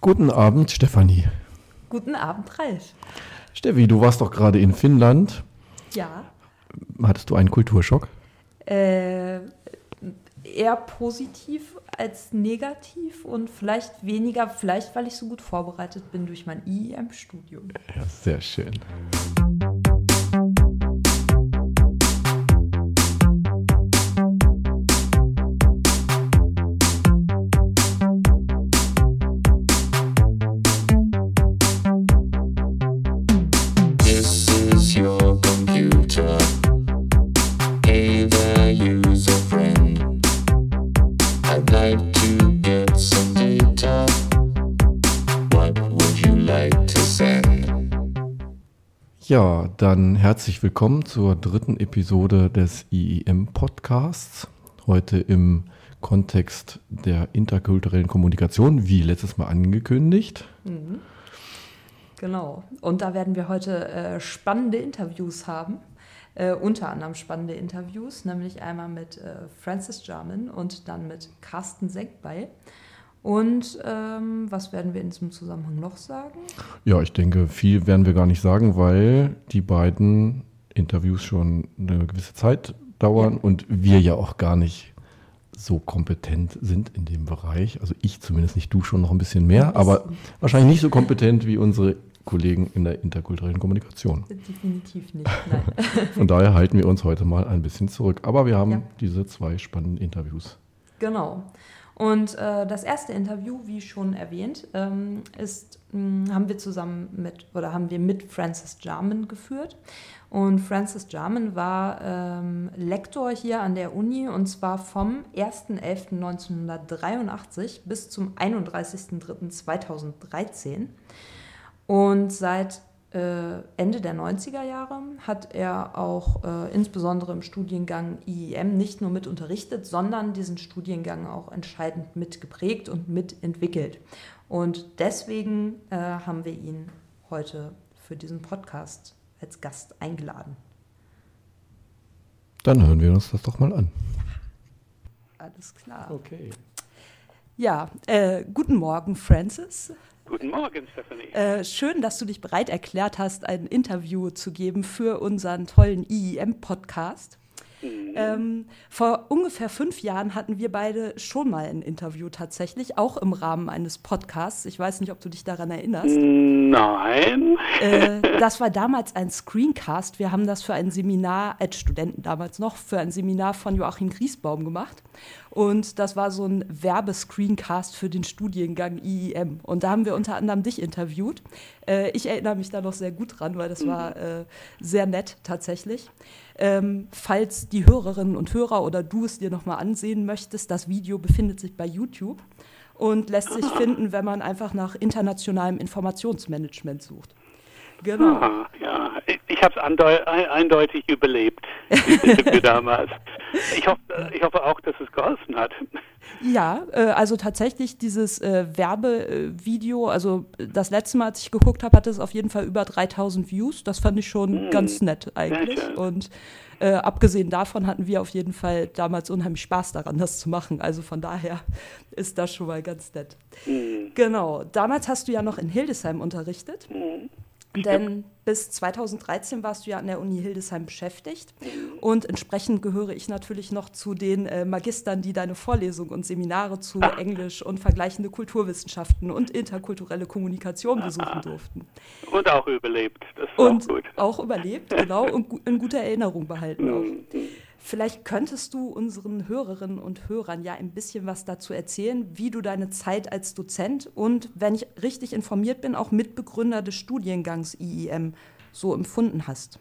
Guten Abend, Stefanie. Guten Abend, Ralf. Steffi, du warst doch gerade in Finnland. Ja. Hattest du einen Kulturschock? Äh, eher positiv als negativ und vielleicht weniger, vielleicht weil ich so gut vorbereitet bin durch mein IEM-Studium. Ja, sehr schön. Dann herzlich willkommen zur dritten Episode des IEM Podcasts. Heute im Kontext der interkulturellen Kommunikation, wie letztes Mal angekündigt. Genau. Und da werden wir heute äh, spannende Interviews haben. Äh, unter anderem spannende Interviews, nämlich einmal mit äh, Francis Jarman und dann mit Carsten Senkbei. Und ähm, was werden wir in diesem Zusammenhang noch sagen? Ja, ich denke, viel werden wir gar nicht sagen, weil die beiden Interviews schon eine gewisse Zeit dauern Ja. und wir ja auch gar nicht so kompetent sind in dem Bereich. Also ich zumindest nicht, du schon noch ein bisschen mehr, aber wahrscheinlich nicht so kompetent wie unsere Kollegen in der interkulturellen Kommunikation. Definitiv nicht. Nein. Von daher halten wir uns heute mal ein bisschen zurück. Aber wir haben Ja. diese zwei spannenden Interviews. Genau. Und äh, das erste Interview, wie schon erwähnt, ähm, ist, mh, haben wir zusammen mit oder haben wir mit Francis Jarman geführt. Und Francis Jarman war ähm, Lektor hier an der Uni und zwar vom 1.11.1983 bis zum 31.03.2013. Und seit Ende der 90er Jahre hat er auch äh, insbesondere im Studiengang IEM nicht nur mit unterrichtet, sondern diesen Studiengang auch entscheidend mitgeprägt und mitentwickelt. Und deswegen äh, haben wir ihn heute für diesen Podcast als Gast eingeladen. Dann hören wir uns das doch mal an. Alles klar. Okay. Ja, äh, guten Morgen, Francis. Guten Morgen, Stephanie. Äh, schön, dass du dich bereit erklärt hast, ein Interview zu geben für unseren tollen IEM-Podcast. Ähm, vor ungefähr fünf Jahren hatten wir beide schon mal ein Interview tatsächlich, auch im Rahmen eines Podcasts. Ich weiß nicht, ob du dich daran erinnerst. Nein. Äh, das war damals ein Screencast. Wir haben das für ein Seminar, als Studenten damals noch, für ein Seminar von Joachim Griesbaum gemacht. Und das war so ein Werbescreencast für den Studiengang IEM. Und da haben wir unter anderem dich interviewt. Äh, ich erinnere mich da noch sehr gut dran, weil das war äh, sehr nett tatsächlich. Ähm, falls die Hörerinnen und Hörer oder du es dir nochmal ansehen möchtest, das Video befindet sich bei YouTube und lässt sich finden, wenn man einfach nach internationalem Informationsmanagement sucht. Genau. Ah, ja, ich, habe es eindeutig überlebt, Interview damals. Ich hoffe, ich hoffe auch, dass es geholfen hat. Ja, äh, also tatsächlich dieses äh, Werbevideo, also das letzte Mal, als ich geguckt habe, hatte es auf jeden Fall über 3000 Views. Das fand ich schon ganz nett eigentlich. schön. Und äh, abgesehen davon hatten wir auf jeden Fall damals unheimlich Spaß daran, das zu machen. Also von daher ist das schon mal ganz nett. Genau, damals hast du ja noch in Hildesheim unterrichtet. Denn bis 2013 warst du ja an der Uni Hildesheim beschäftigt. Und entsprechend gehöre ich natürlich noch zu den äh, Magistern, die deine Vorlesungen und Seminare zu Englisch und vergleichende Kulturwissenschaften und interkulturelle Kommunikation besuchen durften. Und auch überlebt. Das ist Und auch gut. auch überlebt, genau, und in guter Erinnerung behalten auch. Vielleicht könntest du unseren Hörerinnen und Hörern ja ein bisschen was dazu erzählen, wie du deine Zeit als Dozent und, wenn ich richtig informiert bin, auch Mitbegründer des Studiengangs IEM so empfunden hast.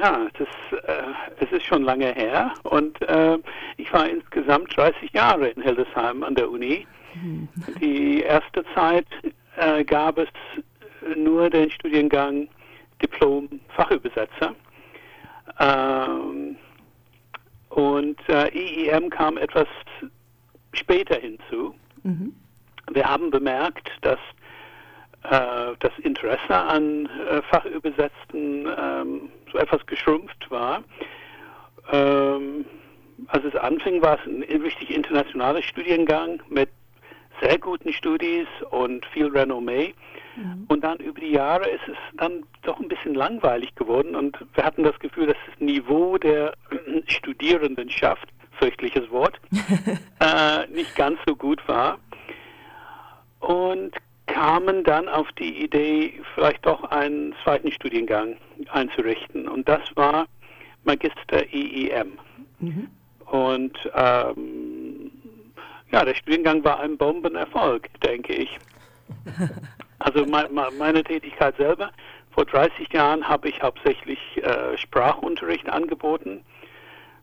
Ja, das, äh, es ist schon lange her und äh, ich war insgesamt 30 Jahre in Hildesheim an der Uni. Die erste Zeit äh, gab es nur den Studiengang Diplom-Fachübersetzer. Ähm, und äh, IEM kam etwas später hinzu. Wir haben bemerkt, dass äh, das Interesse an äh, Fachübersetzten ähm, so etwas geschrumpft war. Ähm, als es anfing, war es ein richtig internationaler Studiengang mit sehr guten Studis und viel Renommee. Und dann über die Jahre ist es dann doch ein bisschen langweilig geworden und wir hatten das Gefühl, dass das Niveau der Studierendenschaft, fürchtliches Wort, äh, nicht ganz so gut war. Und kamen dann auf die Idee, vielleicht doch einen zweiten Studiengang einzurichten. Und das war Magister IEM. Und ähm, ja, der Studiengang war ein Bombenerfolg, denke ich. Also me me meine Tätigkeit selber, vor 30 Jahren habe ich hauptsächlich äh, Sprachunterricht angeboten,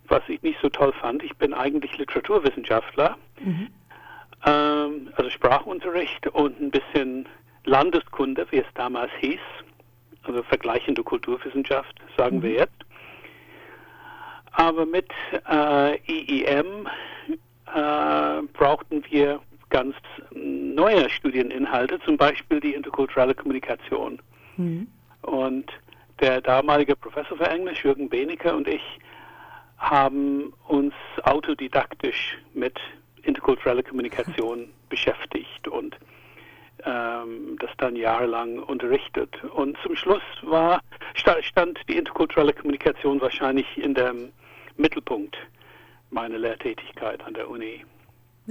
was ich nicht so toll fand. Ich bin eigentlich Literaturwissenschaftler, ähm, also Sprachunterricht und ein bisschen Landeskunde, wie es damals hieß, also vergleichende Kulturwissenschaft, sagen wir jetzt. Aber mit äh, IEM äh, brauchten wir ganz neue Studieninhalte, zum Beispiel die interkulturelle Kommunikation. Und der damalige Professor für Englisch, Jürgen Benecke, und ich haben uns autodidaktisch mit interkultureller Kommunikation beschäftigt und ähm, das dann jahrelang unterrichtet. Und zum Schluss war, sta- stand die interkulturelle Kommunikation wahrscheinlich in dem Mittelpunkt meiner Lehrtätigkeit an der Uni.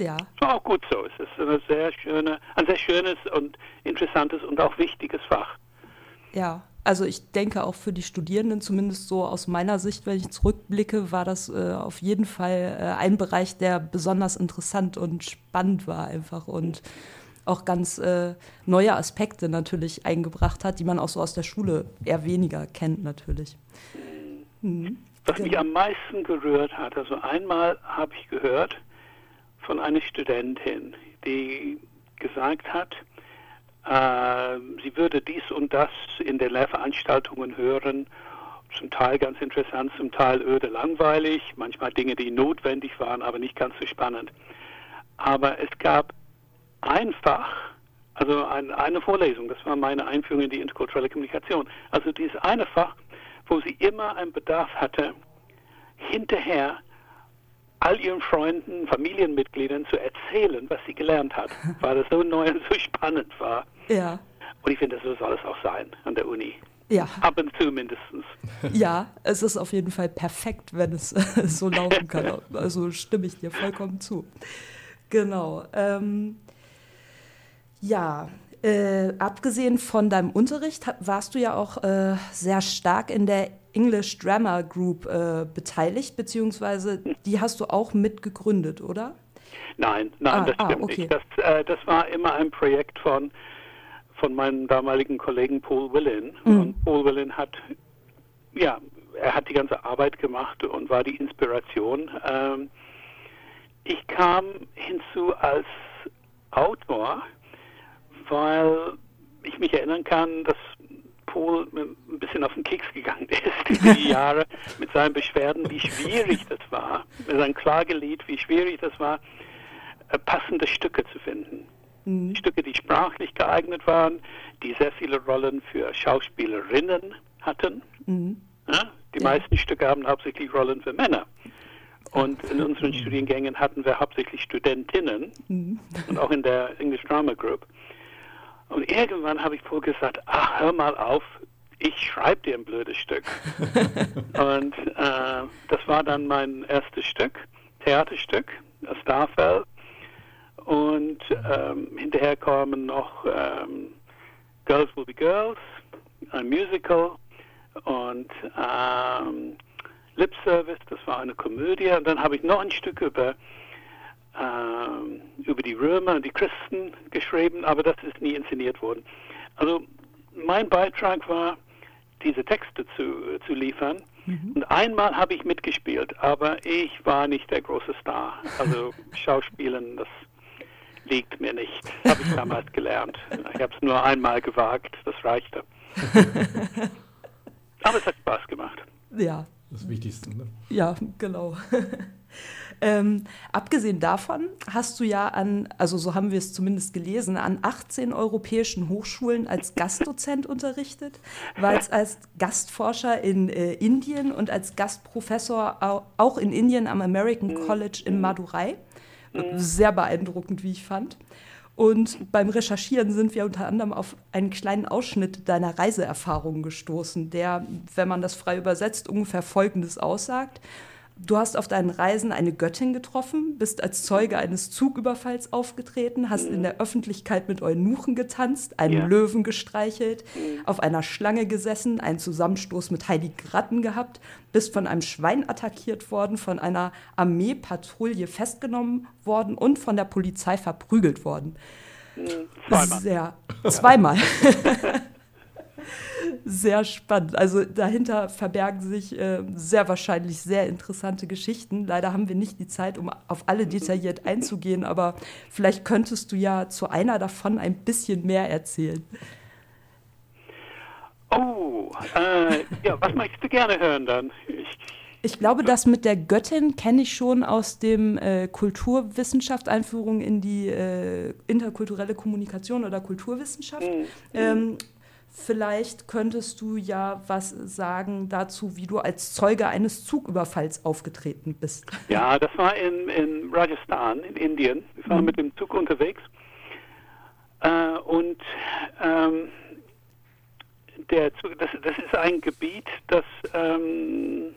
Ja, auch gut so. Es ist eine sehr schöne, ein sehr schönes und interessantes und auch wichtiges Fach. ja. Also ich denke auch für die Studierenden, zumindest so aus meiner Sicht, wenn ich zurückblicke, war das äh, auf jeden Fall äh, ein Bereich, der besonders interessant und spannend war einfach und auch ganz äh, neue Aspekte natürlich eingebracht hat, die man auch so aus der Schule eher weniger kennt natürlich. Was mich am meisten gerührt hat, also einmal habe ich gehört von einer Studentin, die gesagt hat, äh, sie würde dies und das in den Lehrveranstaltungen hören, zum Teil ganz interessant, zum Teil öde langweilig, manchmal Dinge, die notwendig waren, aber nicht ganz so spannend. Aber es gab einfach, also ein, eine Vorlesung, das war meine Einführung in die interkulturelle Kommunikation, also dieses eine Fach, wo sie immer einen Bedarf hatte, hinterher all ihren Freunden, Familienmitgliedern zu erzählen, was sie gelernt hat, weil das so neu und so spannend war. Ja, Und ich finde, so soll es auch sein an der Uni. ja, Ab und zu mindestens. ja, es ist auf jeden Fall perfekt, wenn es so laufen kann. Also stimme ich dir vollkommen zu. Genau. Ähm, ja, äh, abgesehen von deinem Unterricht warst du ja auch äh, sehr stark in der English Drama Group äh, beteiligt, beziehungsweise die hast du auch mitgegründet, oder? Nein, nein, Ah, das ah, stimmt okay. nicht. Das, äh, das war immer ein Projekt von, von meinem damaligen Kollegen Paul Willin. Mhm. Und Paul Willin hat, ja, er hat die ganze Arbeit gemacht und war die Inspiration. Ähm, ich kam hinzu als Autor, weil ich mich erinnern kann, dass Paul ein bisschen auf den Keks gegangen ist die Jahre mit seinen Beschwerden, wie schwierig das war, mit seinem Klagelied, wie schwierig das war, äh, passende Stücke zu finden. Stücke, die sprachlich geeignet waren, die sehr viele Rollen für Schauspielerinnen hatten. Ja, die meisten Stücke haben hauptsächlich Rollen für Männer. Und in unseren Studiengängen hatten wir hauptsächlich Studentinnen und auch in der English Drama Group. Und irgendwann habe ich Paul gesagt, ach, hör mal auf, ich schreibe dir ein blödes Stück. und äh, das war dann mein erstes Stück, Theaterstück, Starfell. Und ähm, hinterher kamen noch ähm, Girls Will Be Girls, ein Musical und ähm, Lip Service, das war eine Komödie. Und dann habe ich noch ein Stück über, ähm, über die Römer und die Christen geschrieben, aber das ist nie inszeniert worden. Also mein Beitrag war, diese Texte zu, zu liefern. Und einmal habe ich mitgespielt, aber ich war nicht der große Star. Also Schauspielen, das liegt mir nicht. Habe ich damals gelernt. Ich habe es nur einmal gewagt, das reichte. Aber es hat Spaß gemacht. Ja, Das Wichtigste. Ne? Ja, genau. Ähm, abgesehen davon hast du ja an, also so haben wir es zumindest gelesen, an 18 europäischen Hochschulen als Gastdozent unterrichtet, warst als Gastforscher in äh, Indien und als Gastprofessor au auch in Indien am American College in Madurai. Sehr beeindruckend, wie ich fand. Und beim Recherchieren sind wir unter anderem auf einen kleinen Ausschnitt deiner Reiseerfahrungen gestoßen, der, wenn man das frei übersetzt, ungefähr Folgendes aussagt. Du hast auf deinen Reisen eine Göttin getroffen, bist als Zeuge eines Zugüberfalls aufgetreten, hast in der Öffentlichkeit mit Eunuchen getanzt, einen Ja. Löwen gestreichelt, auf einer Schlange gesessen, einen Zusammenstoß mit heiligen Ratten gehabt, bist von einem Schwein attackiert worden, von einer Armeepatrouille festgenommen worden und von der Polizei verprügelt worden. Zweimal. Sehr. Zweimal. sehr spannend. Also dahinter verbergen sich äh, sehr wahrscheinlich sehr interessante Geschichten. Leider haben wir nicht die Zeit, um auf alle detailliert einzugehen, aber vielleicht könntest du ja zu einer davon ein bisschen mehr erzählen. Oh, äh, ja, was möchtest du gerne hören dann? Ich, Ich glaube, das mit der Göttin kenne ich schon aus dem äh, Kulturwissenschaft, Einführung in die äh, interkulturelle Kommunikation oder Kulturwissenschaft. Ähm, vielleicht könntest du ja was sagen dazu, wie du als Zeuge eines Zugüberfalls aufgetreten bist. ja, das war in, in Rajasthan, in Indien. Wir waren mit dem Zug unterwegs. Äh, und ähm, der Zug, das, das ist ein Gebiet, das, ähm,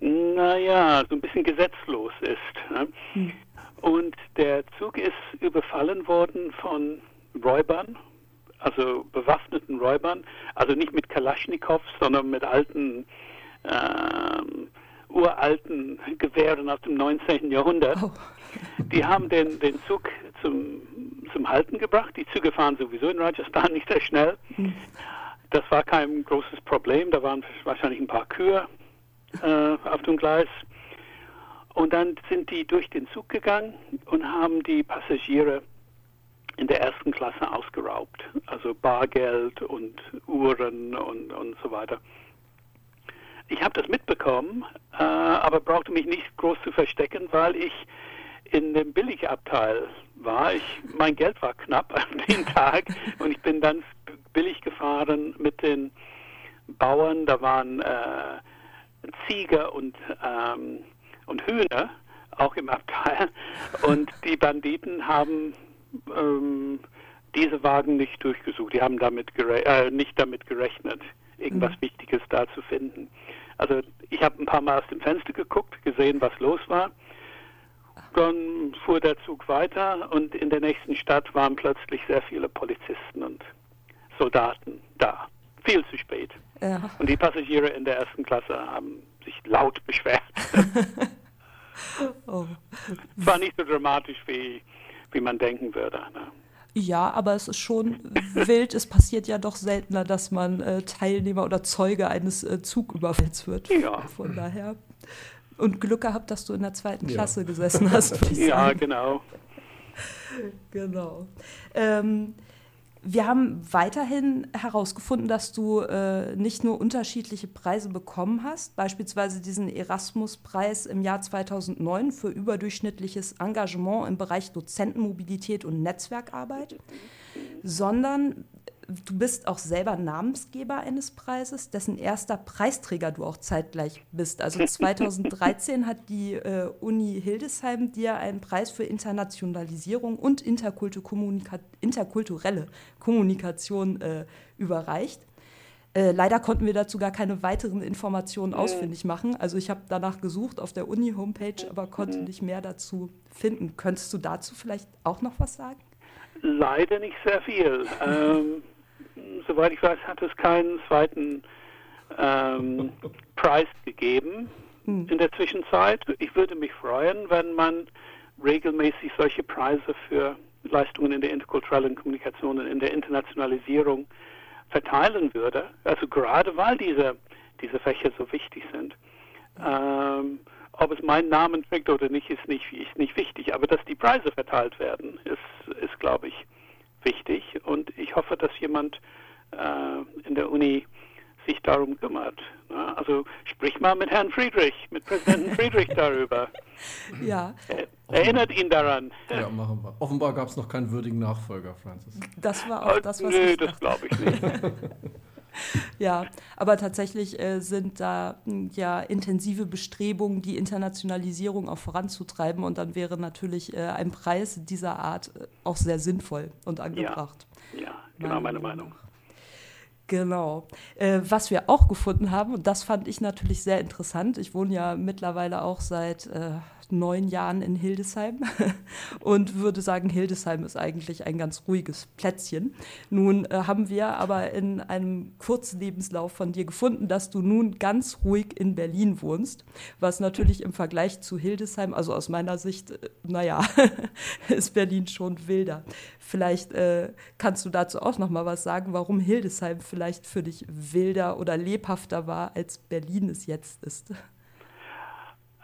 naja, so ein bisschen gesetzlos ist. Ne? Und der Zug ist überfallen worden von Räubern, also bewaffneten Räubern, also nicht mit Kalaschnikows, sondern mit alten, ähm, uralten Gewehren aus dem 19. Jahrhundert. Oh. Die haben den, den Zug zum, zum Halten gebracht. Die Züge fahren sowieso in Rajasthan nicht sehr schnell. Das war kein großes Problem. Da waren wahrscheinlich ein paar Kühe äh, auf dem Gleis. Und dann sind die durch den Zug gegangen und haben die Passagiere in der ersten Klasse ausgeraubt. Also Bargeld und Uhren und, und so weiter. Ich habe das mitbekommen, äh, aber brauchte mich nicht groß zu verstecken, weil ich in dem Billigabteil war. Ich, mein Geld war knapp an dem Tag und ich bin dann billig gefahren mit den Bauern. Da waren äh, Ziege und, ähm, und Hühner auch im Abteil. Und die Banditen haben ähm, diese Wagen nicht durchgesucht. Die haben damit gere äh, nicht damit gerechnet, irgendwas Wichtiges da zu finden. Also ich habe ein paar Mal aus dem Fenster geguckt, gesehen, was los war. Dann fuhr der Zug weiter und in der nächsten Stadt waren plötzlich sehr viele Polizisten und Soldaten da. Viel zu spät. Ja. Und die Passagiere in der ersten Klasse haben sich laut beschwert. Oh. War nicht so dramatisch, wie, wie man denken würde. Ne? Ja, aber es ist schon wild. Es passiert ja doch seltener, dass man äh, Teilnehmer oder Zeuge eines äh, Zugüberfalls wird. Ja. Von daher. Und Glück gehabt, dass du in der zweiten Ja. Klasse gesessen hast. Ja, sagen. genau. Genau. Ähm, wir haben weiterhin herausgefunden, dass du äh, nicht nur unterschiedliche Preise bekommen hast, beispielsweise diesen Erasmus-Preis im Jahr 2009 für überdurchschnittliches Engagement im Bereich Dozentenmobilität und Netzwerkarbeit, sondern du bist auch selber Namensgeber eines Preises, dessen erster Preisträger du auch zeitgleich bist. Also 2013 hat die äh, Uni Hildesheim dir einen Preis für Internationalisierung und interkultu Kommunika interkulturelle Kommunikation äh, überreicht. Äh, leider konnten wir dazu gar keine weiteren Informationen ausfindig machen. Also ich habe danach gesucht auf der Uni-Homepage, aber konnte nicht mehr dazu finden. Könntest du dazu vielleicht auch noch was sagen? Leider nicht sehr viel. Ähm, soweit ich weiß, hat es keinen zweiten ähm, Preis gegeben in der Zwischenzeit. Ich würde mich freuen, wenn man regelmäßig solche Preise für Leistungen in der interkulturellen Kommunikation und in der Internationalisierung verteilen würde. Also gerade weil diese, diese Fächer so wichtig sind. Ähm, ob es meinen Namen trägt oder nicht, ist nicht, ist nicht wichtig. Aber dass die Preise verteilt werden, ist, ist glaube ich, wichtig. Und ich hoffe, dass jemand äh, in der Uni sich darum kümmert. Ja, also sprich mal mit Herrn Friedrich, mit Präsidenten Friedrich darüber. Ja, Er, erinnert ihn daran. Ja, machen wir. Offenbar gab es noch keinen würdigen Nachfolger, Francis. das war auch Oh, das, was nö, ich das glaube ich nicht. ja, aber tatsächlich äh, sind da mh, ja intensive Bestrebungen, die Internationalisierung auch voranzutreiben und dann wäre natürlich äh, ein Preis dieser Art äh, auch sehr sinnvoll und angebracht. Ja, genau meine Meinung. Genau. Äh, was wir auch gefunden haben, und das fand ich natürlich sehr interessant, ich wohne ja mittlerweile auch seit neun Jahren in Hildesheim und würde sagen, Hildesheim ist eigentlich ein ganz ruhiges Plätzchen. Nun äh, haben wir aber in einem Kurzlebenslauf von dir gefunden, dass du nun ganz ruhig in Berlin wohnst, was natürlich im Vergleich zu Hildesheim, also aus meiner Sicht, äh, naja, ist Berlin schon wilder. Vielleicht äh, kannst du dazu auch noch mal was sagen, warum Hildesheim vielleicht für dich wilder oder lebhafter war, als Berlin es jetzt ist.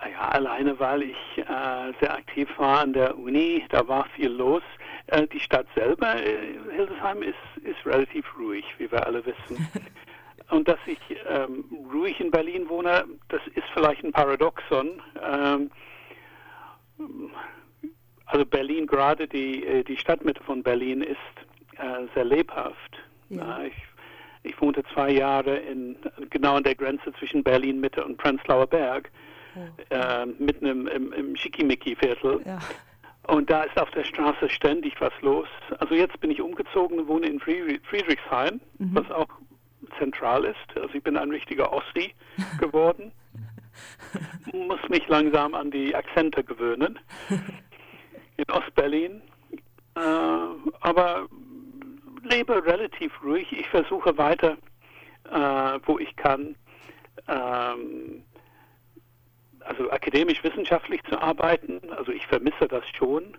Ja, alleine weil ich äh, sehr aktiv war an der Uni, da war viel los. Äh, die Stadt selber, äh, Hildesheim, ist, ist relativ ruhig, wie wir alle wissen. Und dass ich ähm, ruhig in Berlin wohne, das ist vielleicht ein Paradoxon. Ähm, also Berlin, gerade die, äh, die Stadtmitte von Berlin ist äh, sehr lebhaft. Ja. Ich, ich wohnte zwei Jahre in, genau an der Grenze zwischen Berlin Mitte und Prenzlauer Berg äh, mitten im, im, im Schickimicki-Viertel. Ja. Und da ist auf der Straße ständig was los. Also jetzt bin ich umgezogen und wohne in Friedrich- Friedrichshain, was auch zentral ist. Also ich bin ein richtiger Ossi geworden. Muss mich langsam an die Akzente gewöhnen. In Ostberlin. Äh, aber lebe relativ ruhig. Ich versuche weiter, äh, wo ich kann, ähm, also akademisch-wissenschaftlich zu arbeiten. Also ich vermisse das schon.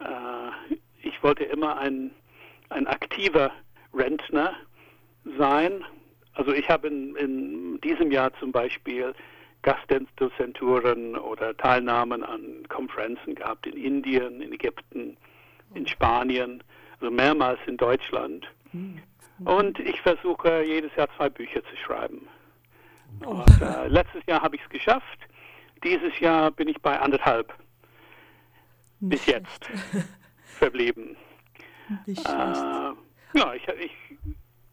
Äh, ich wollte immer ein, ein aktiver Rentner sein. Also ich habe in, in diesem Jahr zum Beispiel Gastdozenturen oder Teilnahmen an Konferenzen gehabt in Indien, in Ägypten, in Spanien, also mehrmals in Deutschland. Und ich versuche jedes Jahr zwei Bücher zu schreiben. Und, äh, letztes Jahr habe ich es geschafft. Dieses Jahr bin ich bei anderthalb bis jetzt verblieben. Nicht Äh, schlecht. ja, ich, ich,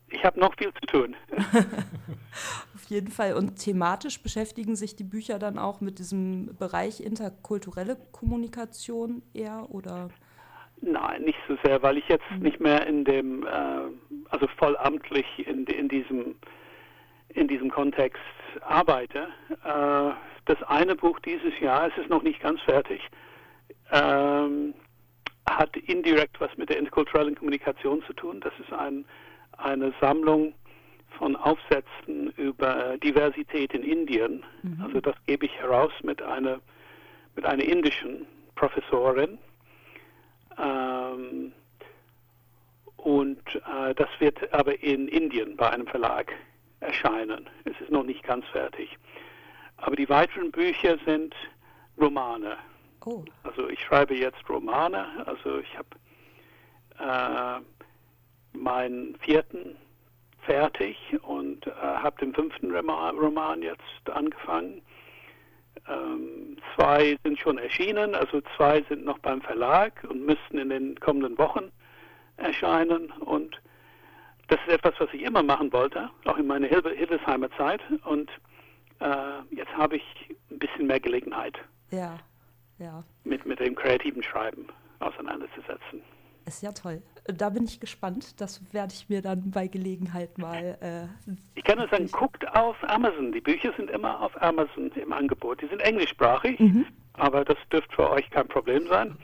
ich habe noch viel zu tun. Auf jeden Fall. Und thematisch beschäftigen sich die Bücher dann auch mit diesem Bereich interkulturelle Kommunikation eher oder? Nein, nicht so sehr, weil ich jetzt nicht mehr in dem, äh, also vollamtlich in, in diesem in diesem Kontext arbeite. Äh, das eine Buch dieses Jahr, es ist noch nicht ganz fertig, ähm, hat indirekt was mit der interkulturellen Kommunikation zu tun. Das ist ein, eine Sammlung von Aufsätzen über Diversität in Indien. Also das gebe ich heraus mit einer, mit einer indischen Professorin. Ähm, und äh, das wird aber in Indien bei einem Verlag erscheinen. Es ist noch nicht ganz fertig. Aber die weiteren Bücher sind Romane. Oh, Also ich schreibe jetzt Romane. Also ich habe äh, meinen vierten fertig und äh, habe den fünften Roma Roman jetzt angefangen. Ähm, zwei sind schon erschienen, also zwei sind noch beim Verlag und müssten in den kommenden Wochen erscheinen. Und das ist etwas, was ich immer machen wollte, auch in meiner Hilde Hildesheimer Zeit. Und äh, jetzt habe ich ein bisschen mehr Gelegenheit, ja, ja. mit, mit dem kreativen Schreiben auseinanderzusetzen. Ist ja toll. Da bin ich gespannt. Das werde ich mir dann bei Gelegenheit mal. Äh, Ich kann nur sagen, guckt auf Amazon. Die Bücher sind immer auf Amazon im Angebot. Die sind englischsprachig, aber das dürfte für euch kein Problem sein.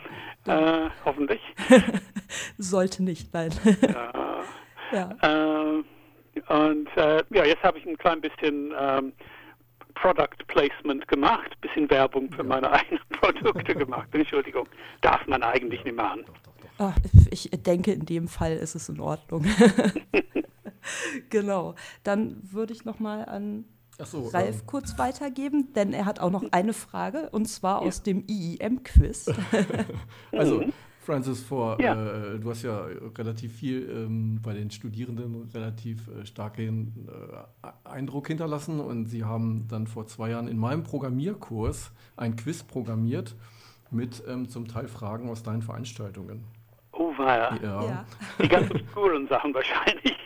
Äh, hoffentlich. sollte nicht, nein. ja. Äh, und äh, ja, jetzt habe ich ein klein bisschen ähm, Product Placement gemacht, bisschen Werbung für meine eigenen Produkte gemacht. Entschuldigung, darf man eigentlich nicht machen. Ah, ich denke, in dem Fall ist es in Ordnung. genau. Dann würde ich noch mal an Ach so, Ralf ähm, kurz weitergeben, denn er hat auch noch eine Frage und zwar aus dem IIM-Quiz. Also, Francis, vor, Ja. äh, du hast ja relativ viel ähm, bei den Studierenden relativ äh, starken äh, Eindruck hinterlassen und sie haben dann vor zwei Jahren in meinem Programmierkurs ein Quiz programmiert mit ähm, zum Teil Fragen aus deinen Veranstaltungen. Oh, war Ja. ja. Die ganz obskuren Sachen wahrscheinlich.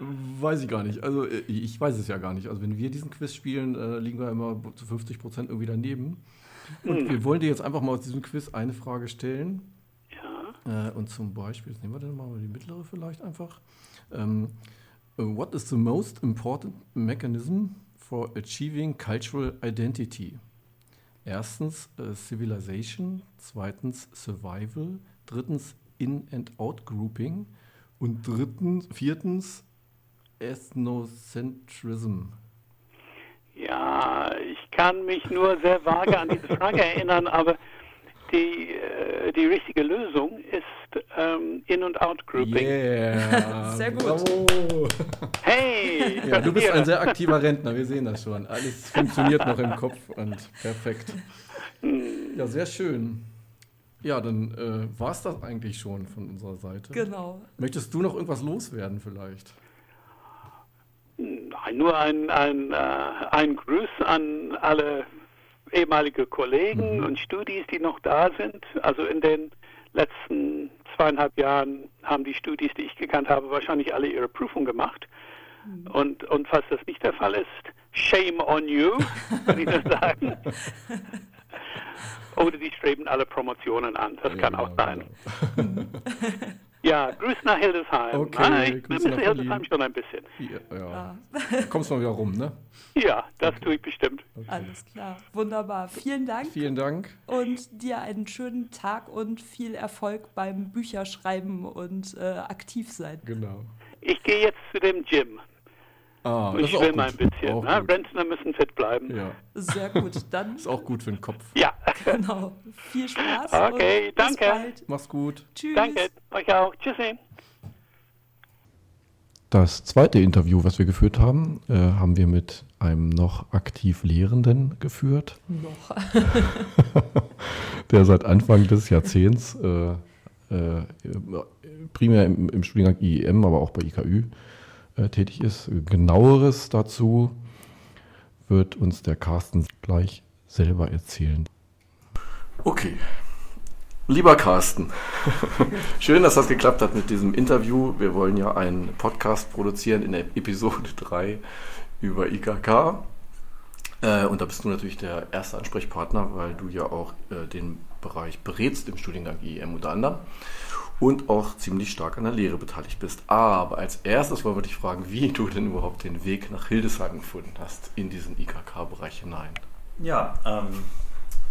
Weiß ich gar nicht. Also äh, ich weiß es ja gar nicht. Also wenn wir diesen Quiz spielen, äh, liegen wir immer zu 50 Prozent irgendwie daneben. Und Hm. wir wollen dir jetzt einfach mal aus diesem Quiz eine Frage stellen. Äh, und zum Beispiel, jetzt nehmen wir dann mal die mittlere vielleicht einfach. Ähm, äh, what is the most important mechanism for achieving cultural identity? Erstens äh, Civilization, zweitens Survival, drittens In- and Out-Grouping und drittens, viertens Ethnocentrism. Ja, ich kann mich nur sehr vage an diese Frage erinnern, aber die, äh, die richtige Lösung ist ähm, In- und Out-Grouping. Yeah! Sehr gut. Bravo. Hey! Ja, du bist ein sehr aktiver Rentner, wir sehen das schon. Alles funktioniert noch im Kopf und perfekt. Ja, sehr schön. Ja, dann äh, war es das eigentlich schon von unserer Seite. Genau. Möchtest du noch irgendwas loswerden vielleicht? Nein, nur ein, ein, äh, ein Gruß an alle ehemalige Kollegen Mhm. und Studis, die noch da sind. Also in den letzten zweieinhalb Jahren haben die Studis, die ich gekannt habe, wahrscheinlich alle ihre Prüfung gemacht. Und, und falls das nicht der Fall ist, shame on you, kann ich nur sagen. Oder die streben alle Promotionen an. Das kann Ja, auch genau, sein. genau. Ja, Grüß nach Hildesheim. Okay, ah, ich Grüße vermisse nach Hildesheim Berlin. schon ein bisschen. Ja, ja. Du kommst mal wieder rum, ne? Ja, das tue ich bestimmt. Alles klar. Wunderbar. Vielen Dank Vielen Dank. und dir einen schönen Tag und viel Erfolg beim Bücherschreiben und äh, aktiv sein. Genau. Ich gehe jetzt zu dem Gym. Ah, ist auch schwimme ein bisschen. Ne? Rentner müssen fit bleiben. Ja, Sehr gut. Dann ist auch gut für den Kopf. Ja, genau. Viel Spaß. Okay, und bis danke. Bald. Mach's gut. Tschüss. danke. Euch auch. Tschüssi. Das zweite Interview, was wir geführt haben, äh, haben wir mit einem noch aktiv Lehrenden geführt, Noch. der seit Anfang des Jahrzehnts äh, äh, primär im, im Studiengang IEM, aber auch bei IKÜ äh, tätig ist. Genaueres dazu wird uns der Carsten gleich selber erzählen. Okay. Lieber Carsten, schön, dass das geklappt hat mit diesem Interview. Wir wollen ja einen Podcast produzieren in der Episode 3 über IKK. Äh, und da bist du natürlich der erste Ansprechpartner, weil du ja auch äh, den Bereich berätst im Studiengang IEM unter anderem und auch ziemlich stark an der Lehre beteiligt bist. Aber als erstes wollen wir dich fragen, wie du denn überhaupt den Weg nach Hildesheim gefunden hast in diesen IKK-Bereich hinein. Ja, ähm,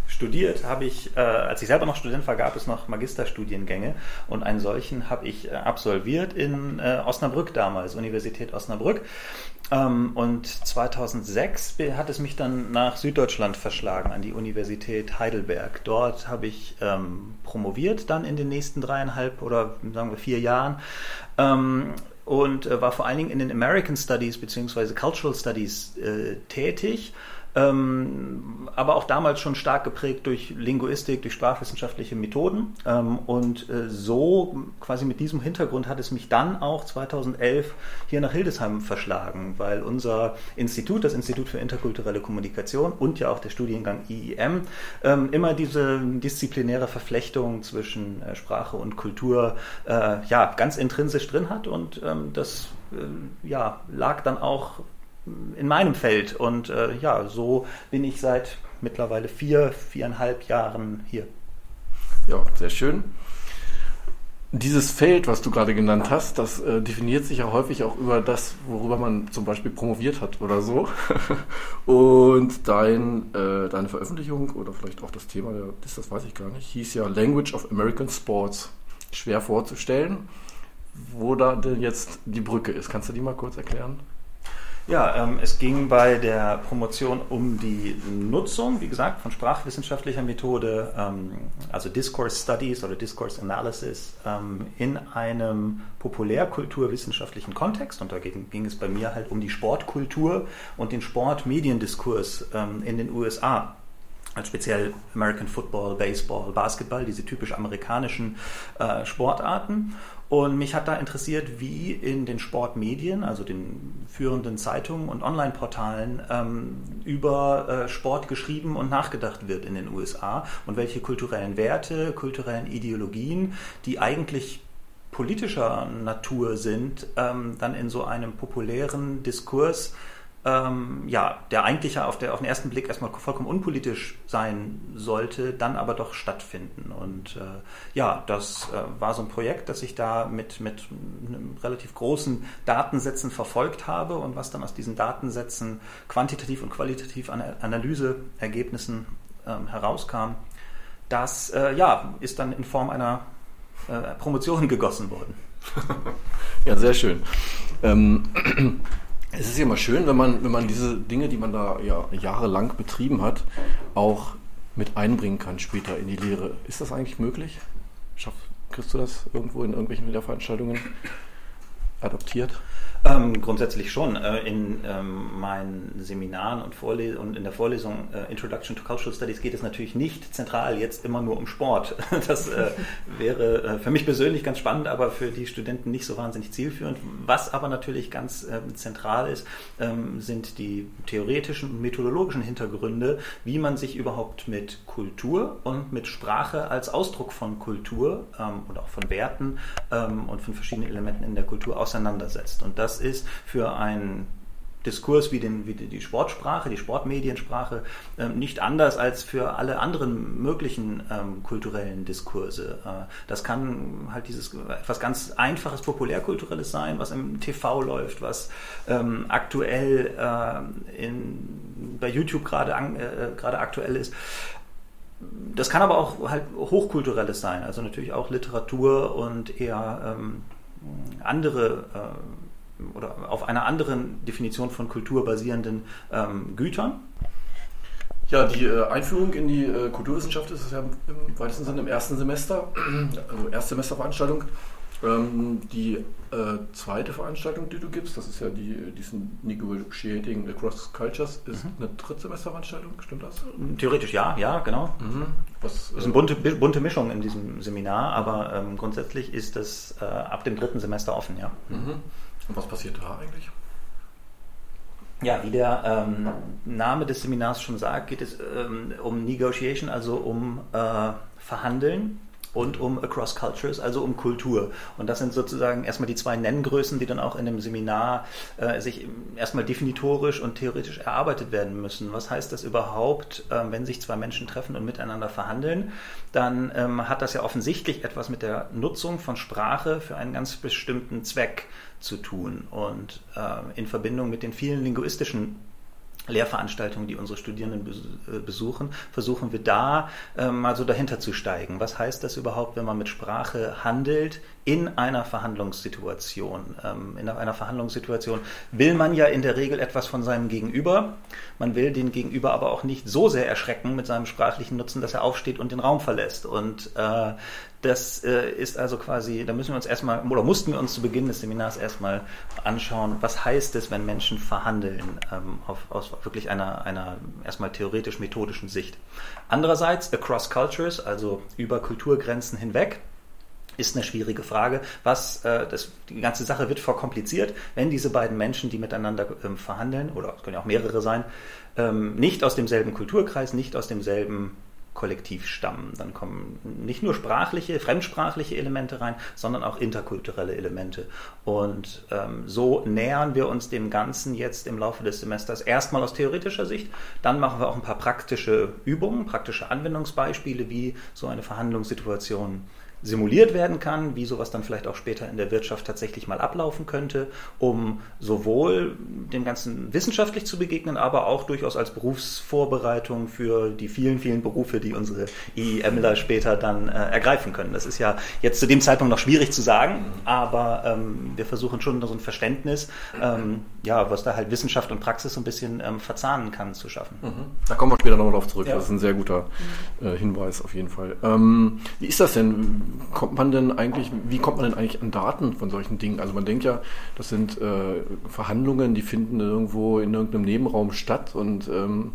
studiert habe ich, äh, als ich selber noch Student war, gab es noch Magisterstudiengänge und einen solchen habe ich äh, absolviert in äh, Osnabrück damals, Universität Osnabrück. Ähm, und 2006 be- hat es mich dann nach Süddeutschland verschlagen, an die Universität Heidelberg. Dort habe ich ähm, promoviert dann in den nächsten dreieinhalb oder sagen wir vier Jahren. Ähm, und äh, war vor allen Dingen in den American Studies bzw. Cultural Studies äh, tätig. Ähm, aber auch damals schon stark geprägt durch Linguistik, durch sprachwissenschaftliche Methoden. Ähm, und äh, so, quasi mit diesem Hintergrund, hat es mich dann auch 2011 hier nach Hildesheim verschlagen, weil unser Institut, das Institut für interkulturelle Kommunikation und ja auch der Studiengang IIM, ähm, immer diese disziplinäre Verflechtung zwischen äh, Sprache und Kultur äh, ja, ganz intrinsisch drin hat. Und ähm, das äh, ja, lag dann auch in meinem Feld. Und äh, ja, so bin ich seit mittlerweile vier, viereinhalb Jahren hier. Ja, sehr schön. Dieses Feld, was du gerade genannt hast, das äh, definiert sich ja häufig auch über das, worüber man zum Beispiel promoviert hat oder so. Und dein, äh, deine Veröffentlichung oder vielleicht auch das Thema, das, das weiß ich gar nicht, hieß ja Language of American Sports. Schwer vorzustellen, wo da denn jetzt die Brücke ist. Kannst du die mal kurz erklären? Ja, ähm, es ging bei der Promotion um die Nutzung, wie gesagt, von sprachwissenschaftlicher Methode, ähm, also Discourse Studies oder Discourse Analysis, ähm, in einem populärkulturwissenschaftlichen Kontext. Und da ging, es bei mir halt um die Sportkultur und den Sportmediendiskurs ähm, in den USA. Also speziell American Football, Baseball, Basketball, diese typisch amerikanischen äh, Sportarten. Und mich hat da interessiert, wie in den Sportmedien, also den führenden Zeitungen und Online-Portalen, ähm, über äh, Sport geschrieben und nachgedacht wird in den USA und welche kulturellen Werte, kulturellen Ideologien, die eigentlich politischer Natur sind, ähm, dann in so einem populären Diskurs ähm, ja, der eigentlich auf, der, auf den ersten Blick erstmal vollkommen unpolitisch sein sollte, dann aber doch stattfinden. Und äh, ja, das äh, war so ein Projekt, das ich da mit, mit relativ großen Datensätzen verfolgt habe und was dann aus diesen Datensätzen quantitativ und qualitativ an Analyseergebnissen ähm, herauskam, das äh, ja, ist dann in Form einer äh, Promotion gegossen worden. ja, sehr schön. Ähm, es ist ja immer schön, wenn man, wenn man diese Dinge, die man da ja jahrelang betrieben hat, auch mit einbringen kann später in die Lehre. Ist das eigentlich möglich? Schaff, kriegst du das irgendwo in irgendwelchen Lehrveranstaltungen adoptiert? Ähm, grundsätzlich schon. Äh, in ähm, meinen Seminaren und, Vorles und in der Vorlesung äh, Introduction to Cultural Studies geht es natürlich nicht zentral jetzt immer nur um Sport. Das äh, wäre äh, für mich persönlich ganz spannend, aber für die Studenten nicht so wahnsinnig zielführend. Was aber natürlich ganz ähm, zentral ist, ähm, sind die theoretischen und methodologischen Hintergründe, wie man sich überhaupt mit Kultur und mit Sprache als Ausdruck von Kultur ähm, und auch von Werten ähm, und von verschiedenen Elementen in der Kultur auseinandersetzt. Und das ist für einen Diskurs wie, den, wie die Sportsprache, die Sportmediensprache ähm, nicht anders als für alle anderen möglichen ähm, kulturellen Diskurse. Äh, das kann halt dieses etwas ganz einfaches Populärkulturelles sein, was im TV läuft, was ähm, aktuell äh, in, bei YouTube gerade äh, gerade aktuell ist. Das kann aber auch halt hochkulturelles sein, also natürlich auch Literatur und eher andere äh, oder auf einer anderen Definition von Kultur basierenden ähm, Gütern. Ja, die äh, Einführung in die äh, Kulturwissenschaft ist ja im weitesten Sinne im ersten Semester, also Erstsemesterveranstaltung. Ähm, die äh, zweite Veranstaltung, die du gibst, das ist ja die, diesen Negotiating Across Cultures, ist mhm. eine Drittsemesterveranstaltung, stimmt das? Theoretisch ja, ja, genau. Mhm. Was, ist eine bunte, bunte Mischung in diesem Seminar, aber ähm, grundsätzlich ist das äh, ab dem dritten Semester offen, ja. Mhm. Und was passiert da eigentlich? Ja, wie der ähm, Name des Seminars schon sagt, geht es ähm, um Negotiation, also um äh, Verhandeln und um Across Cultures, also um Kultur. Und das sind sozusagen erstmal die zwei Nenngrößen, die dann auch in dem Seminar äh, sich erstmal definitorisch und theoretisch erarbeitet werden müssen. Was heißt das überhaupt, äh, wenn sich zwei Menschen treffen und miteinander verhandeln? Dann ähm, hat das ja offensichtlich etwas mit der Nutzung von Sprache für einen ganz bestimmten Zweck zu tun. Und äh, in Verbindung mit den vielen linguistischen Lehrveranstaltungen, die unsere Studierenden äh, besuchen, versuchen wir da äh, mal so dahinter zu steigen. Was heißt das überhaupt, wenn man mit Sprache handelt in einer Verhandlungssituation? Ähm, in einer Verhandlungssituation will man ja in der Regel etwas von seinem Gegenüber. Man will den Gegenüber aber auch nicht so sehr erschrecken mit seinem sprachlichen Nutzen, dass er aufsteht und den Raum verlässt. Und äh, das äh, ist also quasi, da müssen wir uns erstmal, oder mussten wir uns zu Beginn des Seminars erstmal anschauen, was heißt es, wenn Menschen verhandeln, ähm, auf, aus wirklich einer, einer erstmal theoretisch-methodischen Sicht. Andererseits, across cultures, also über Kulturgrenzen hinweg, ist eine schwierige Frage. Was, äh, das, die ganze Sache wird verkompliziert, wenn diese beiden Menschen, die miteinander ähm, verhandeln, oder es können ja auch mehrere sein, ähm, nicht aus demselben Kulturkreis, nicht aus demselben kollektiv stammen. Dann kommen nicht nur sprachliche, fremdsprachliche Elemente rein, sondern auch interkulturelle Elemente. Und ähm, so nähern wir uns dem Ganzen jetzt im Laufe des Semesters erstmal aus theoretischer Sicht. Dann machen wir auch ein paar praktische Übungen, praktische Anwendungsbeispiele, wie so eine Verhandlungssituation simuliert werden kann, wie sowas dann vielleicht auch später in der Wirtschaft tatsächlich mal ablaufen könnte, um sowohl dem Ganzen wissenschaftlich zu begegnen, aber auch durchaus als Berufsvorbereitung für die vielen, vielen Berufe, die unsere IEMler später dann äh, ergreifen können. Das ist ja jetzt zu dem Zeitpunkt noch schwierig zu sagen, aber ähm, wir versuchen schon so ein Verständnis, ähm, ja, was da halt Wissenschaft und Praxis so ein bisschen ähm, verzahnen kann, zu schaffen. Mhm. Da kommen wir später nochmal drauf zurück. Ja. Das ist ein sehr guter äh, Hinweis auf jeden Fall. Ähm, wie ist das denn? Kommt man denn eigentlich, wie kommt man denn eigentlich an Daten von solchen Dingen? Also man denkt ja, das sind äh, Verhandlungen, die finden irgendwo in irgendeinem Nebenraum statt und ähm,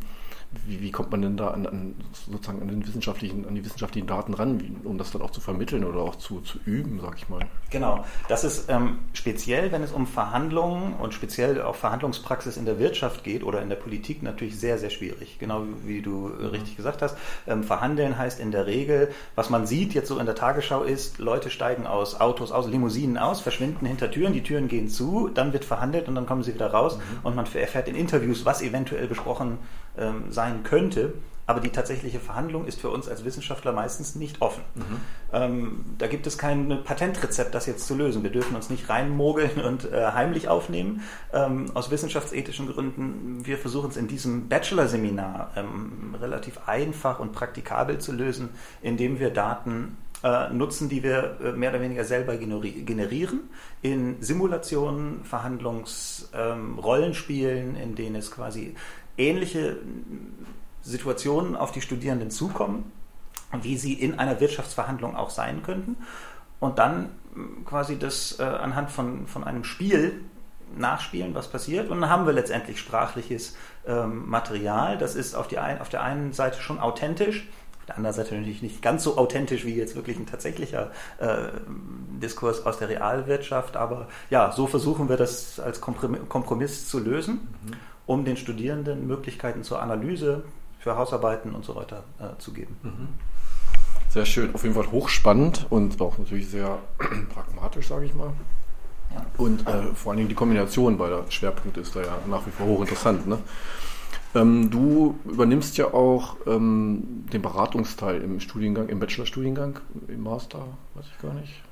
wie, wie kommt man denn da an, an, sozusagen an, den wissenschaftlichen, an die wissenschaftlichen Daten ran, wie, um das dann auch zu vermitteln oder auch zu, zu üben, sag ich mal? Genau, das ist ähm, speziell, wenn es um Verhandlungen und speziell auch Verhandlungspraxis in der Wirtschaft geht oder in der Politik natürlich sehr, sehr schwierig. Genau wie, du mhm. richtig gesagt hast. Ähm, verhandeln heißt in der Regel, was man sieht jetzt so in der Tagesschau ist, Leute steigen aus Autos, aus Limousinen aus, verschwinden hinter Türen, die Türen gehen zu, dann wird verhandelt und dann kommen sie wieder raus mhm. und man erfährt in Interviews, was eventuell besprochen ähm, sein könnte. Aber die tatsächliche Verhandlung ist für uns als Wissenschaftler meistens nicht offen. Mhm. Ähm, da gibt es kein Patentrezept, das jetzt zu lösen. Wir dürfen uns nicht reinmogeln und äh, heimlich aufnehmen, ähm, aus wissenschaftsethischen Gründen. Wir versuchen es in diesem Bachelor-Seminar ähm, relativ einfach und praktikabel zu lösen, indem wir Daten äh, nutzen, die wir äh, mehr oder weniger selber generieren in Simulationen, Verhandlungsrollenspielen, ähm, in denen es quasi ähnliche Situationen auf die Studierenden zukommen, wie sie in einer Wirtschaftsverhandlung auch sein könnten. Und dann hm, quasi das äh, anhand von, von einem Spiel nachspielen, was passiert. Und dann haben wir letztendlich sprachliches ähm, Material. Das ist auf, die ein, auf der einen Seite schon authentisch, auf der anderen Seite natürlich nicht ganz so authentisch wie jetzt wirklich ein tatsächlicher äh, Diskurs aus der Realwirtschaft. Aber ja, so versuchen wir das als Kompromiss zu lösen, mhm. Um den Studierenden Möglichkeiten zur Analyse, für Hausarbeiten und so weiter äh, zu geben. Mhm. Sehr schön, auf jeden Fall hochspannend und auch natürlich sehr pragmatisch, sage ich mal. Ja. Und äh, vor allen Dingen die Kombination, weil der Schwerpunkt ist da ja nach wie vor hochinteressant. Ne? Ähm, du übernimmst ja auch ähm, den Beratungsteil im Studiengang, im Bachelorstudiengang, im Master, weiß ich gar nicht.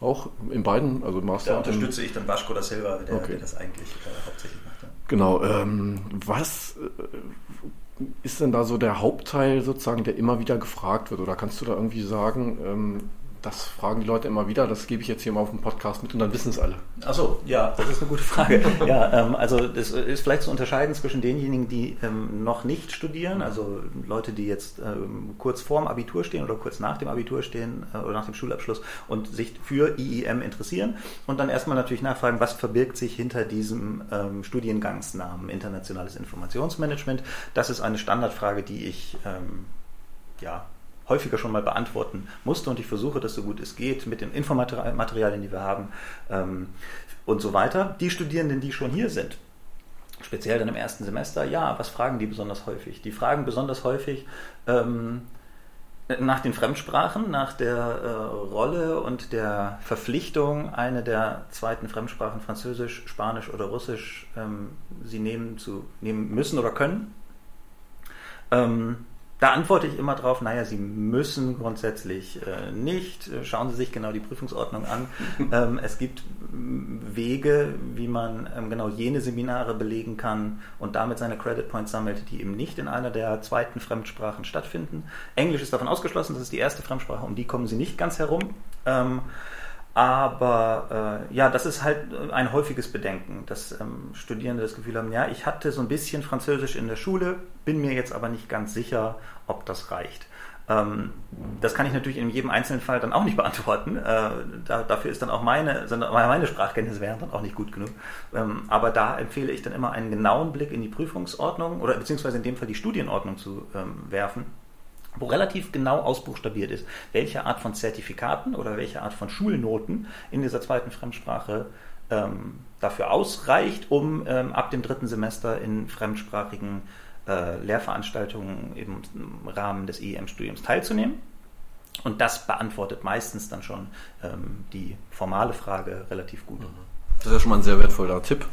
Auch in beiden, also Master. Da unterstütze ich dann Vasco da Silva, der, okay. der das eigentlich äh, hauptsächlich macht. Genau. Ähm, was äh, ist denn da so der Hauptteil sozusagen, der immer wieder gefragt wird? Oder kannst du da irgendwie sagen, ähm, das fragen die Leute immer wieder, das gebe ich jetzt hier mal auf dem Podcast mit und dann wissen es alle. Achso, ja, das ist eine gute Frage. ja, ähm, also das ist vielleicht zu unterscheiden zwischen denjenigen, die ähm, noch nicht studieren, also Leute, die jetzt ähm, kurz vorm Abitur stehen oder kurz nach dem Abitur stehen äh, oder nach dem Schulabschluss und sich für IIM interessieren und dann erstmal natürlich nachfragen, was verbirgt sich hinter diesem ähm, Studiengangsnamen Internationales Informationsmanagement. Das ist eine Standardfrage, die ich ähm, ja, häufiger schon mal beantworten musste und ich versuche das so gut es geht mit den Infomaterialien, die wir haben ähm, und so weiter. Die Studierenden, die schon hier sind, speziell dann im ersten Semester, ja, was fragen die besonders häufig? Die fragen besonders häufig ähm, nach den Fremdsprachen, nach der äh, Rolle und der Verpflichtung, eine der zweiten Fremdsprachen, Französisch, Spanisch oder Russisch, ähm, sie nehmen, zu, nehmen müssen oder können. Ähm, da antworte ich immer drauf, naja, Sie müssen grundsätzlich äh, nicht. Schauen Sie sich genau die Prüfungsordnung an. ähm, es gibt Wege, wie man ähm, genau jene Seminare belegen kann und damit seine Credit Points sammelt, die eben nicht in einer der zweiten Fremdsprachen stattfinden. Englisch ist davon ausgeschlossen, das ist die erste Fremdsprache, um die kommen Sie nicht ganz herum. Ähm, aber äh, ja, das ist halt ein häufiges Bedenken, dass ähm, Studierende das Gefühl haben, ja, ich hatte so ein bisschen Französisch in der Schule, bin mir jetzt aber nicht ganz sicher, ob das reicht. Ähm, das kann ich natürlich in jedem einzelnen Fall dann auch nicht beantworten. Äh, da, dafür ist dann auch meine, meine Sprachkenntnisse wären dann auch nicht gut genug. Ähm, aber da empfehle ich dann immer einen genauen Blick in die Prüfungsordnung oder beziehungsweise in dem Fall die Studienordnung zu ähm, werfen wo relativ genau ausbuchstabiert ist, welche Art von Zertifikaten oder welche Art von Schulnoten in dieser zweiten Fremdsprache ähm, dafür ausreicht, um ähm, ab dem dritten Semester in fremdsprachigen äh, Lehrveranstaltungen im Rahmen des IEM-Studiums teilzunehmen. Und das beantwortet meistens dann schon ähm, die formale Frage relativ gut. Mhm. Das ist ja schon mal ein sehr wertvoller Tipp.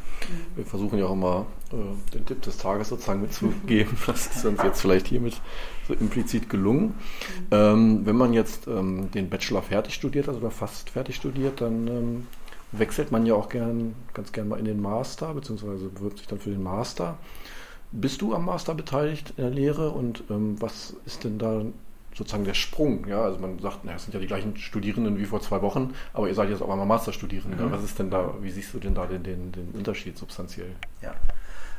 Wir versuchen ja auch immer äh, den Tipp des Tages sozusagen mitzugeben. Das ist uns jetzt vielleicht hiermit so implizit gelungen. Ähm, wenn man jetzt ähm, den Bachelor fertig studiert, also oder fast fertig studiert, dann ähm, wechselt man ja auch gern, ganz gern mal in den Master, beziehungsweise bewirbt sich dann für den Master. Bist du am Master beteiligt in der Lehre und was ist denn da sozusagen der Sprung. Ja, also man sagt, na, es sind ja die gleichen Studierenden wie vor zwei Wochen, aber ihr seid jetzt auch einmal Masterstudierende. Mhm. Was ist denn da, wie siehst du denn da den, den, den Unterschied substanziell? Ja.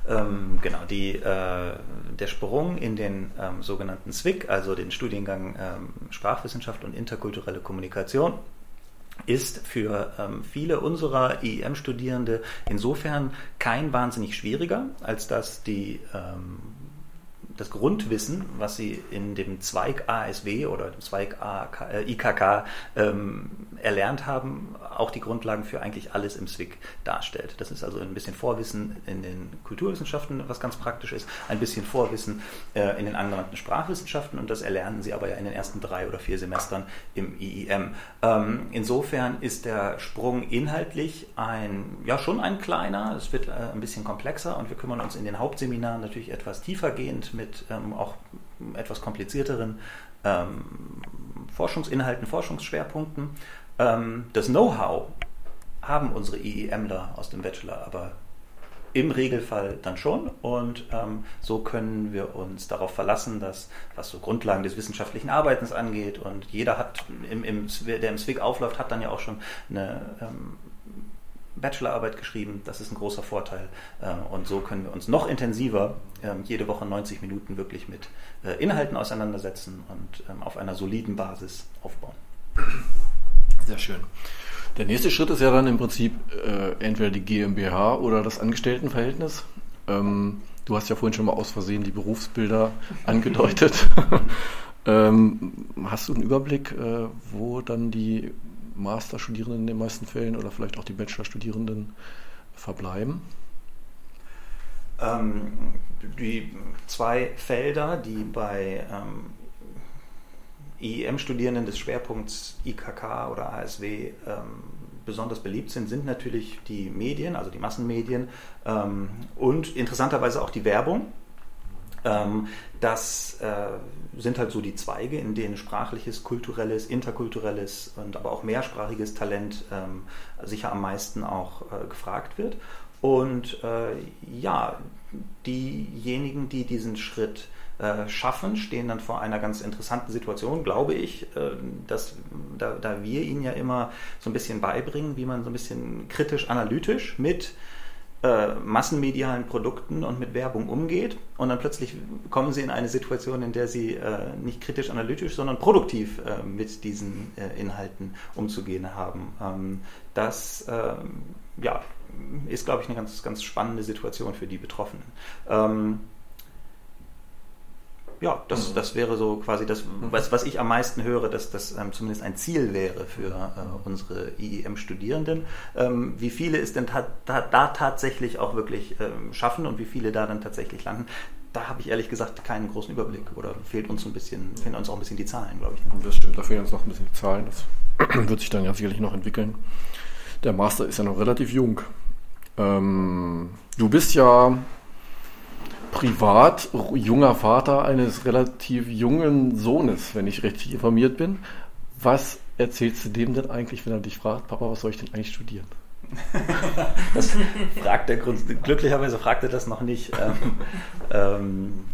Ähm, genau, die, äh, der Sprung in den ähm, sogenannten SWIC, also den Studiengang ähm, Sprachwissenschaft und interkulturelle Kommunikation, ist für ähm, viele unserer IEM-Studierende insofern kein wahnsinnig schwieriger, als dass die ähm, das Grundwissen, was sie in dem Zweig ASW oder dem Zweig AK, äh, IKK ähm, erlernt haben, auch die Grundlagen für eigentlich alles im SWIG darstellt. Das ist also ein bisschen Vorwissen in den Kulturwissenschaften, was ganz praktisch ist, ein bisschen Vorwissen äh, in den angewandten Sprachwissenschaften und das erlernen sie aber ja in den ersten drei oder vier Semestern im IIM. Ähm, insofern ist der Sprung inhaltlich ein, ja schon ein kleiner, es wird äh, ein bisschen komplexer und wir kümmern uns in den Hauptseminaren natürlich etwas tiefergehend mit ähm, auch etwas komplizierteren ähm, Forschungsinhalten, Forschungsschwerpunkten. Ähm, das Know-how haben unsere IEMler aus dem Bachelor aber im Regelfall dann schon und ähm, so können wir uns darauf verlassen, dass was so Grundlagen des wissenschaftlichen Arbeitens angeht und jeder hat, im, im, der im SWIG aufläuft, hat dann ja auch schon eine ähm, Bachelorarbeit geschrieben. Das ist ein großer Vorteil äh, und so können wir uns noch intensiver äh, jede Woche 90 Minuten wirklich mit äh, Inhalten auseinandersetzen und ähm, auf einer soliden Basis aufbauen. Sehr schön. Der nächste Schritt ist ja dann im Prinzip äh, entweder die GmbH oder das Angestelltenverhältnis. Ähm, du hast ja vorhin schon mal aus Versehen die Berufsbilder angedeutet. ähm, hast du einen Überblick, äh, wo dann die Masterstudierenden in den meisten Fällen oder vielleicht auch die Bachelorstudierenden verbleiben? Ähm, die zwei Felder, die bei ähm, IEM-Studierenden des Schwerpunkts IKK oder ASW ähm, besonders beliebt sind, sind natürlich die Medien, also die Massenmedien ähm, und interessanterweise auch die Werbung. Ähm, das äh, sind halt so die Zweige, in denen sprachliches, kulturelles, interkulturelles und aber auch mehrsprachiges Talent ähm, sicher am meisten auch äh, gefragt wird. Und äh, ja, diejenigen, die diesen Schritt schaffen, stehen dann vor einer ganz interessanten Situation, glaube ich, dass da, da, wir ihnen ja immer so ein bisschen beibringen, wie man so ein bisschen kritisch analytisch mit äh, massenmedialen Produkten und mit Werbung umgeht und dann plötzlich kommen sie in eine Situation, in der sie äh, nicht kritisch analytisch, sondern produktiv äh, mit diesen Inhalten umzugehen haben. Ähm, das ähm, ja, ist, glaube ich, eine ganz, ganz spannende Situation für die Betroffenen. Ähm, ja, das, mhm. das wäre so quasi das, was, was ich am meisten höre, dass das ähm, zumindest ein Ziel wäre für äh, unsere IEM-Studierenden. Ähm, wie viele es denn ta ta da tatsächlich auch wirklich ähm, schaffen und wie viele da dann tatsächlich landen, da habe ich ehrlich gesagt keinen großen Überblick oder fehlt uns ein bisschen, fehlen uns auch ein bisschen die Zahlen, glaube ich. Das stimmt, da fehlen uns noch ein bisschen die Zahlen. Das wird sich dann ja sicherlich noch entwickeln. Der Master ist ja noch relativ jung. Ähm, du bist ja privat junger Vater eines relativ jungen Sohnes, wenn ich richtig informiert bin. Was erzählst du dem denn eigentlich, wenn er dich fragt, Papa, was soll ich denn eigentlich studieren? das fragt er glücklicherweise fragt er das noch nicht. Ähm, ähm,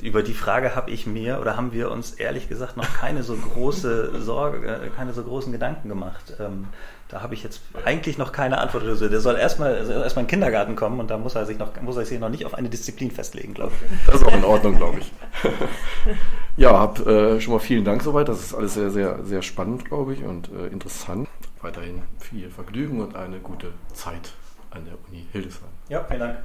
über die Frage habe ich mir oder haben wir uns ehrlich gesagt noch keine so große Sorge, äh, keine so großen Gedanken gemacht. Ähm, da habe ich jetzt eigentlich noch keine Antwort. Also der soll erstmal also erstmal in den Kindergarten kommen und da muss er sich noch muss er sich noch nicht auf eine Disziplin festlegen, glaube ich. Das ist auch in Ordnung, glaube ich. ja, hab äh, schon mal vielen Dank soweit. Das ist alles sehr, sehr, sehr spannend, glaube ich, und äh, interessant. Weiterhin viel Vergnügen und eine gute Zeit an der Uni Hildesheim. Ja, vielen Dank.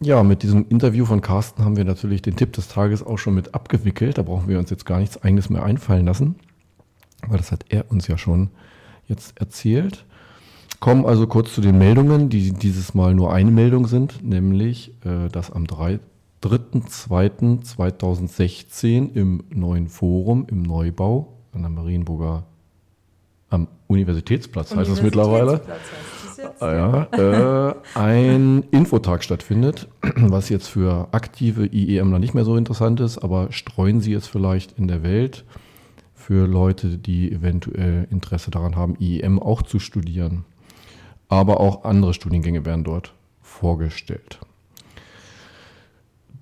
Ja, mit diesem Interview von Carsten haben wir natürlich den Tipp des Tages auch schon mit abgewickelt. Da brauchen wir uns jetzt gar nichts eigenes mehr einfallen lassen, weil das hat er uns ja schon jetzt erzählt. Kommen also kurz zu den Meldungen, die dieses Mal nur eine Meldung sind, nämlich, äh, dass am 3.2.2016 im neuen Forum, im Neubau an der Marienburger, am Universitätsplatz, heißt das mittlerweile, ah, ja, äh, ein Infotag stattfindet, was jetzt für aktive IEMler nicht mehr so interessant ist, aber streuen Sie es vielleicht in der Welt für Leute, die eventuell Interesse daran haben, IEM auch zu studieren. Aber auch andere Studiengänge werden dort vorgestellt.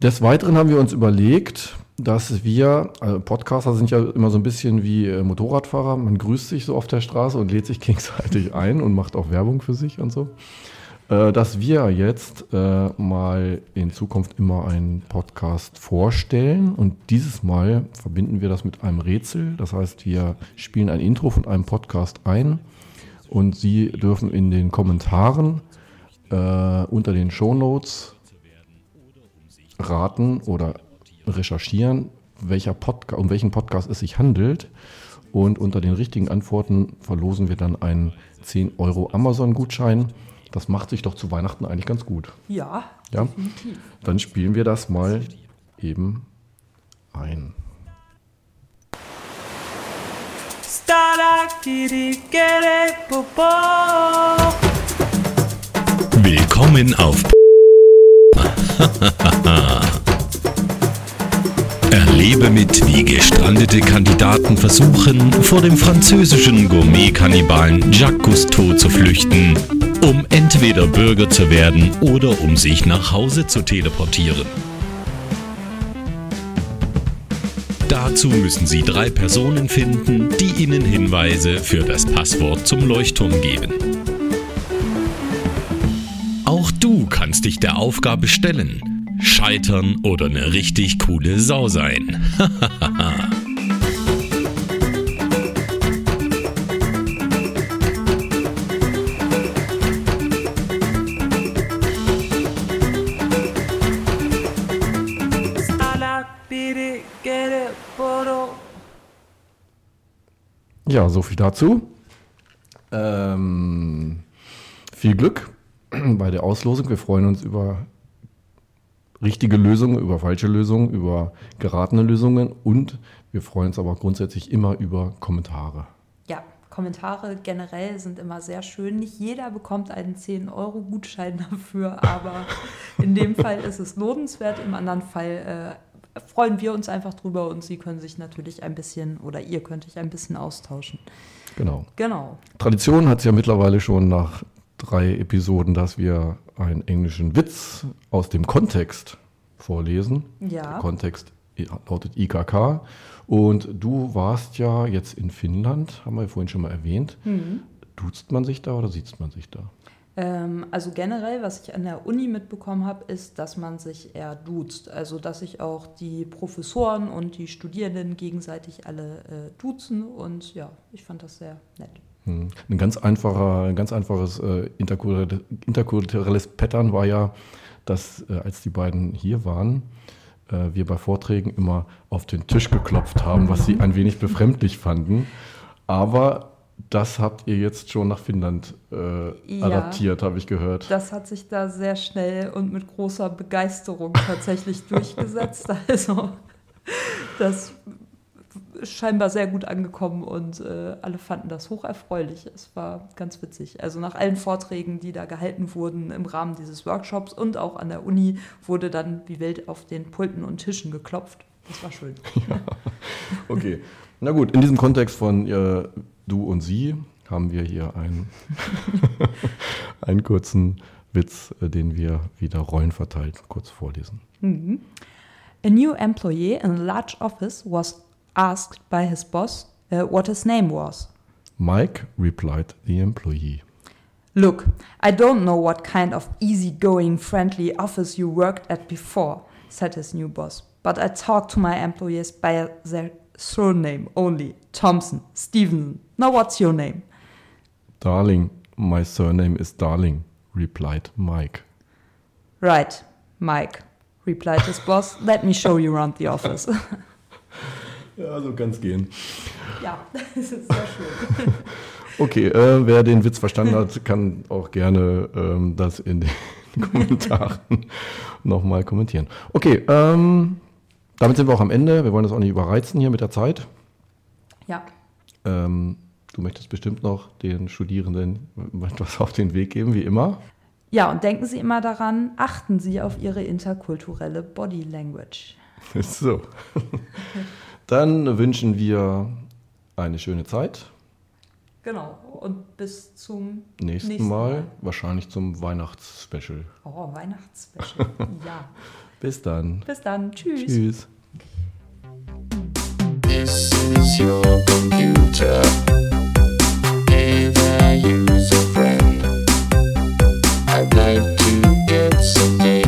Des Weiteren haben wir uns überlegt, dass wir, also Podcaster sind ja immer so ein bisschen wie äh, Motorradfahrer, man grüßt sich so auf der Straße und lädt sich gegenseitig ein und macht auch Werbung für sich und so. Äh, dass wir jetzt äh, mal in Zukunft immer einen Podcast vorstellen und dieses Mal verbinden wir das mit einem Rätsel. Das heißt, wir spielen ein Intro von einem Podcast ein und Sie dürfen in den Kommentaren äh, unter den Shownotes raten oder recherchieren, welcher Podca um welchen Podcast es sich handelt. Und unter den richtigen Antworten verlosen wir dann einen 10 Euro Amazon-Gutschein. Das macht sich doch zu Weihnachten eigentlich ganz gut. Ja, Ja? definitiv. Dann spielen wir das mal eben ein. Willkommen auf Erlebe mit, wie gestrandete Kandidaten versuchen, vor dem französischen Gourmet-Kannibalen Jacques Cousteau zu flüchten, um entweder Bürger zu werden oder um sich nach Hause zu teleportieren. Dazu müssen Sie drei Personen finden, die Ihnen Hinweise für das Passwort zum Leuchtturm geben. Auch du kannst dich der Aufgabe stellen. Scheitern oder eine richtig coole Sau sein. Ja, so viel dazu. Ähm, viel Glück bei der Auslosung. Wir freuen uns über richtige Lösungen, über falsche Lösungen, über geratene Lösungen und wir freuen uns aber grundsätzlich immer über Kommentare. Ja, Kommentare generell sind immer sehr schön. Nicht jeder bekommt einen 10-Euro-Gutschein dafür, aber in dem Fall ist es lohnenswert. Im anderen Fall äh, freuen wir uns einfach drüber und Sie können sich natürlich ein bisschen oder ihr könnt euch ein bisschen austauschen. Genau. Genau. Tradition hat es ja mittlerweile schon nach drei Episoden, dass wir einen englischen Witz aus dem Kontext vorlesen. Ja. Der Kontext lautet IKK. Und du warst ja jetzt in Finnland, haben wir vorhin schon mal erwähnt. Mhm. Duzt man sich da oder sieht man sich da? Ähm, also generell, was ich an der Uni mitbekommen habe, ist, dass man sich eher duzt. Also dass sich auch die Professoren und die Studierenden gegenseitig alle äh, duzen. Und ja, ich fand das sehr nett. Hm. Ein ganz einfacher, ein ganz einfaches äh, interkulturelles, Pattern war ja, dass äh, als die beiden hier waren, äh, wir bei Vorträgen immer auf den Tisch geklopft haben, was sie ein wenig befremdlich fanden. Aber das habt ihr jetzt schon nach Finnland äh, Ja. adaptiert, habe ich gehört. Das hat sich da sehr schnell und mit großer Begeisterung tatsächlich durchgesetzt. Also das ist scheinbar sehr gut angekommen und äh, alle fanden das hocherfreulich. Es war ganz witzig. Also nach allen Vorträgen, die da gehalten wurden im Rahmen dieses Workshops und auch an der Uni, wurde dann wie wild auf den Pulten und Tischen geklopft. Das war schön. Okay, na gut, in diesem Kontext von äh, du und sie haben wir hier einen, einen kurzen Witz, äh, den wir wieder rollenverteilt kurz vorlesen. A new employee in a large office was asked by his boss uh, what his name was. Mike replied the employee. Look, I don't know what kind of easygoing, friendly office you worked at before, said his new boss, but I talk to my employees by their surname only Thompson, Stevenson. Now, what's your name? Darling, my surname is Darling, replied Mike. Right, Mike, replied his boss. Let me show you around the office. Ja, so kann's gehen. ja, das ist sehr schön. Okay, äh, wer den Witz verstanden hat, kann auch gerne ähm, das in den Kommentaren nochmal kommentieren. Okay, ähm, damit sind wir auch am Ende. Wir wollen das auch nicht überreizen hier mit der Zeit. Ja, Ähm, du möchtest bestimmt noch den Studierenden etwas auf den Weg geben, wie immer. Ja, und denken Sie immer daran, achten Sie auf Ihre interkulturelle Body Language. So. Dann wünschen wir eine schöne Zeit. Genau. Und bis zum nächsten, nächsten Mal, Mal, Wahrscheinlich zum Weihnachtsspecial. Oh, Weihnachtsspecial. ja. bis dann. Bis dann. Tschüss. Tschüss. This is your computer. Either use a friend. I'd like to get some. data.